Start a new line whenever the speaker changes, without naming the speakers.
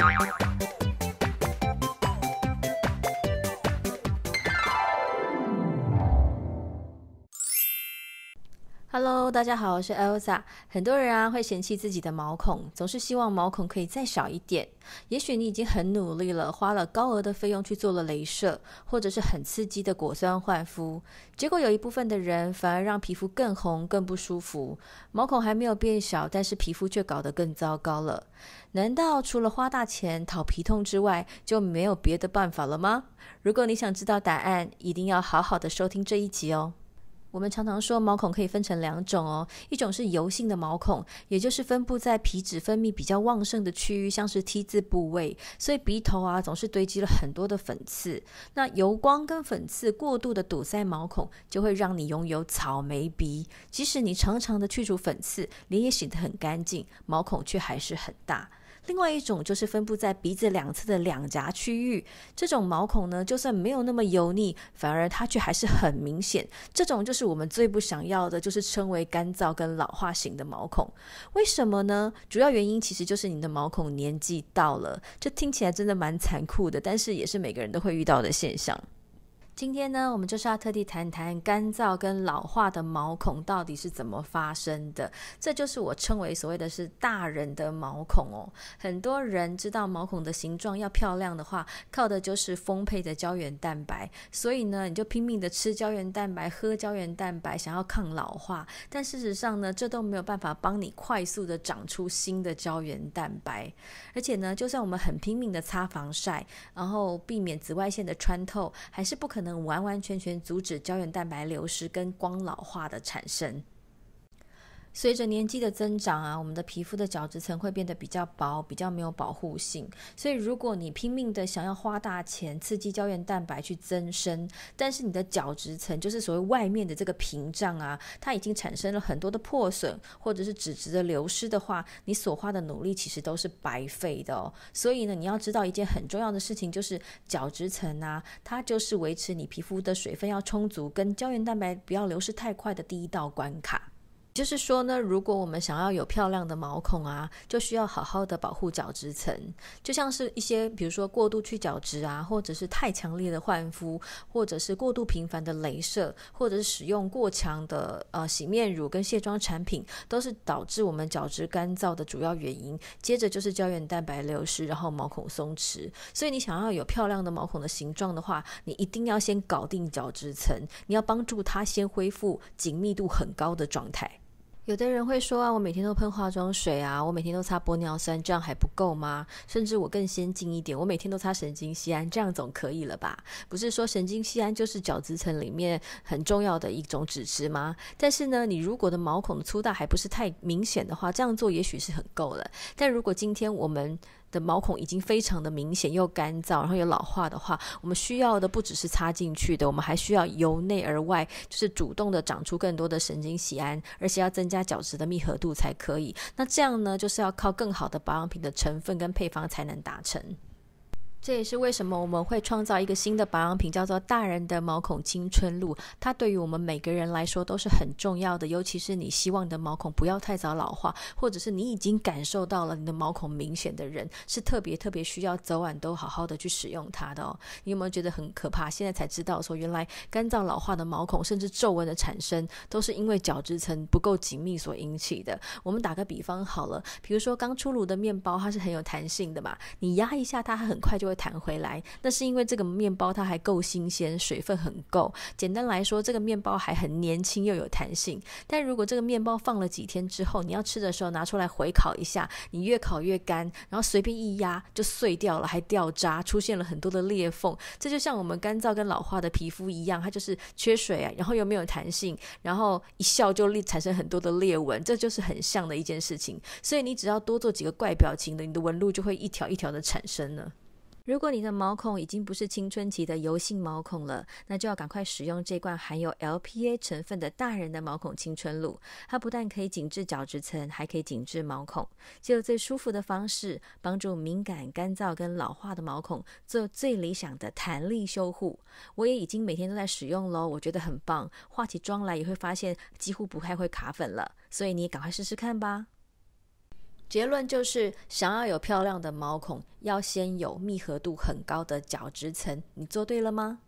Thank you. Hello，大家好，我是 Elsa。很多人啊会嫌弃自己的毛孔，总是希望毛孔可以再小一点。也许你已经很努力了，花了高额的费用去做了镭射，或者是很刺激的果酸焕肤，结果有一部分的人反而让皮肤更红、更不舒服。毛孔还没有变小，但是皮肤却搞得更糟糕了。难道除了花大钱讨皮痛之外，就没有别的办法了吗？如果你想知道答案，一定要好好的收听这一集哦。我们常常说毛孔可以分成两种哦，一种是油性的毛孔，也就是分布在皮脂分泌比较旺盛的区域，像是 T 字部位，所以鼻头啊总是堆积了很多的粉刺。那油光跟粉刺过度的堵塞毛孔，就会让你拥有草莓鼻。即使你常常的去除粉刺，脸也洗得很干净，毛孔却还是很大。另外一种就是分布在鼻子两侧的两颊区域，这种毛孔呢，就算没有那么油腻，反而它却还是很明显。这种就是我们最不想要的，就是称为干燥跟老化型的毛孔。为什么呢？主要原因其实就是你的毛孔年纪到了，这听起来真的蛮残酷的，但是也是每个人都会遇到的现象。今天呢，我们就是要特地谈谈干燥跟老化的毛孔到底是怎么发生的。这就是我称为所谓的是大人的毛孔哦。很多人知道毛孔的形状要漂亮的话，靠的就是丰沛的胶原蛋白。所以呢，你就拼命的吃胶原蛋白，喝胶原蛋白，想要抗老化。但事实上呢，这都没有办法帮你快速的长出新的胶原蛋白。而且呢，就算我们很拼命的擦防晒，然后避免紫外线的穿透，还是不可能。能完完全全阻止胶原蛋白流失跟光老化的产生。随着年纪的增长啊，我们的皮肤的角质层会变得比较薄，比较没有保护性。所以，如果你拼命的想要花大钱刺激胶原蛋白去增生，但是你的角质层就是所谓外面的这个屏障啊，它已经产生了很多的破损或者是脂质的流失的话，你所花的努力其实都是白费的哦。所以呢，你要知道一件很重要的事情，就是角质层啊，它就是维持你皮肤的水分要充足，跟胶原蛋白不要流失太快的第一道关卡。就是说呢，如果我们想要有漂亮的毛孔啊，就需要好好的保护角质层。就像是一些，比如说过度去角质啊，或者是太强烈的焕肤，或者是过度频繁的镭射，或者是使用过强的呃洗面乳跟卸妆产品，都是导致我们角质干燥的主要原因。接着就是胶原蛋白流失，然后毛孔松弛。所以你想要有漂亮的毛孔的形状的话，你一定要先搞定角质层，你要帮助它先恢复紧密度很高的状态。有的人会说啊，我每天都喷化妆水啊，我每天都擦玻尿酸，这样还不够吗？甚至我更先进一点，我每天都擦神经酰胺，这样总可以了吧？不是说神经酰胺就是角质层里面很重要的一种脂质吗？但是呢，你如果的毛孔粗大还不是太明显的话，这样做也许是很够了。但如果今天我们的毛孔已经非常的明显又干燥，然后又老化的话，我们需要的不只是擦进去的，我们还需要由内而外，就是主动的长出更多的神经酰胺，而且要增加角质的密合度才可以。那这样呢，就是要靠更好的保养品的成分跟配方才能达成。这也是为什么我们会创造一个新的保养品，叫做“大人的毛孔青春露”。它对于我们每个人来说都是很重要的，尤其是你希望你的毛孔不要太早老化，或者是你已经感受到了你的毛孔明显的人，是特别特别需要早晚都好好的去使用它的哦。你有没有觉得很可怕？现在才知道说，原来干燥老化的毛孔，甚至皱纹的产生，都是因为角质层不够紧密所引起的。我们打个比方好了，比如说刚出炉的面包，它是很有弹性的嘛，你压一下它，它很快就会弹回来，那是因为这个面包它还够新鲜，水分很够。简单来说，这个面包还很年轻又有弹性。但如果这个面包放了几天之后，你要吃的时候拿出来回烤一下，你越烤越干，然后随便一压就碎掉了，还掉渣，出现了很多的裂缝。这就像我们干燥跟老化的皮肤一样，它就是缺水啊，然后又没有弹性，然后一笑就立产生很多的裂纹，这就是很像的一件事情。所以你只要多做几个怪表情的，你的纹路就会一条一条的产生了。如果你的毛孔已经不是青春期的油性毛孔了，那就要赶快使用这罐含有 LPA 成分的大人的毛孔青春露。它不但可以紧致角质层，还可以紧致毛孔，只有最舒服的方式，帮助敏感、干燥跟老化的毛孔做最理想的弹力修护。我也已经每天都在使用喽，我觉得很棒。化起妆来也会发现几乎不太会卡粉了，所以你赶快试试看吧。结论就是，想要有漂亮的毛孔，要先有密合度很高的角质层。你做对了吗？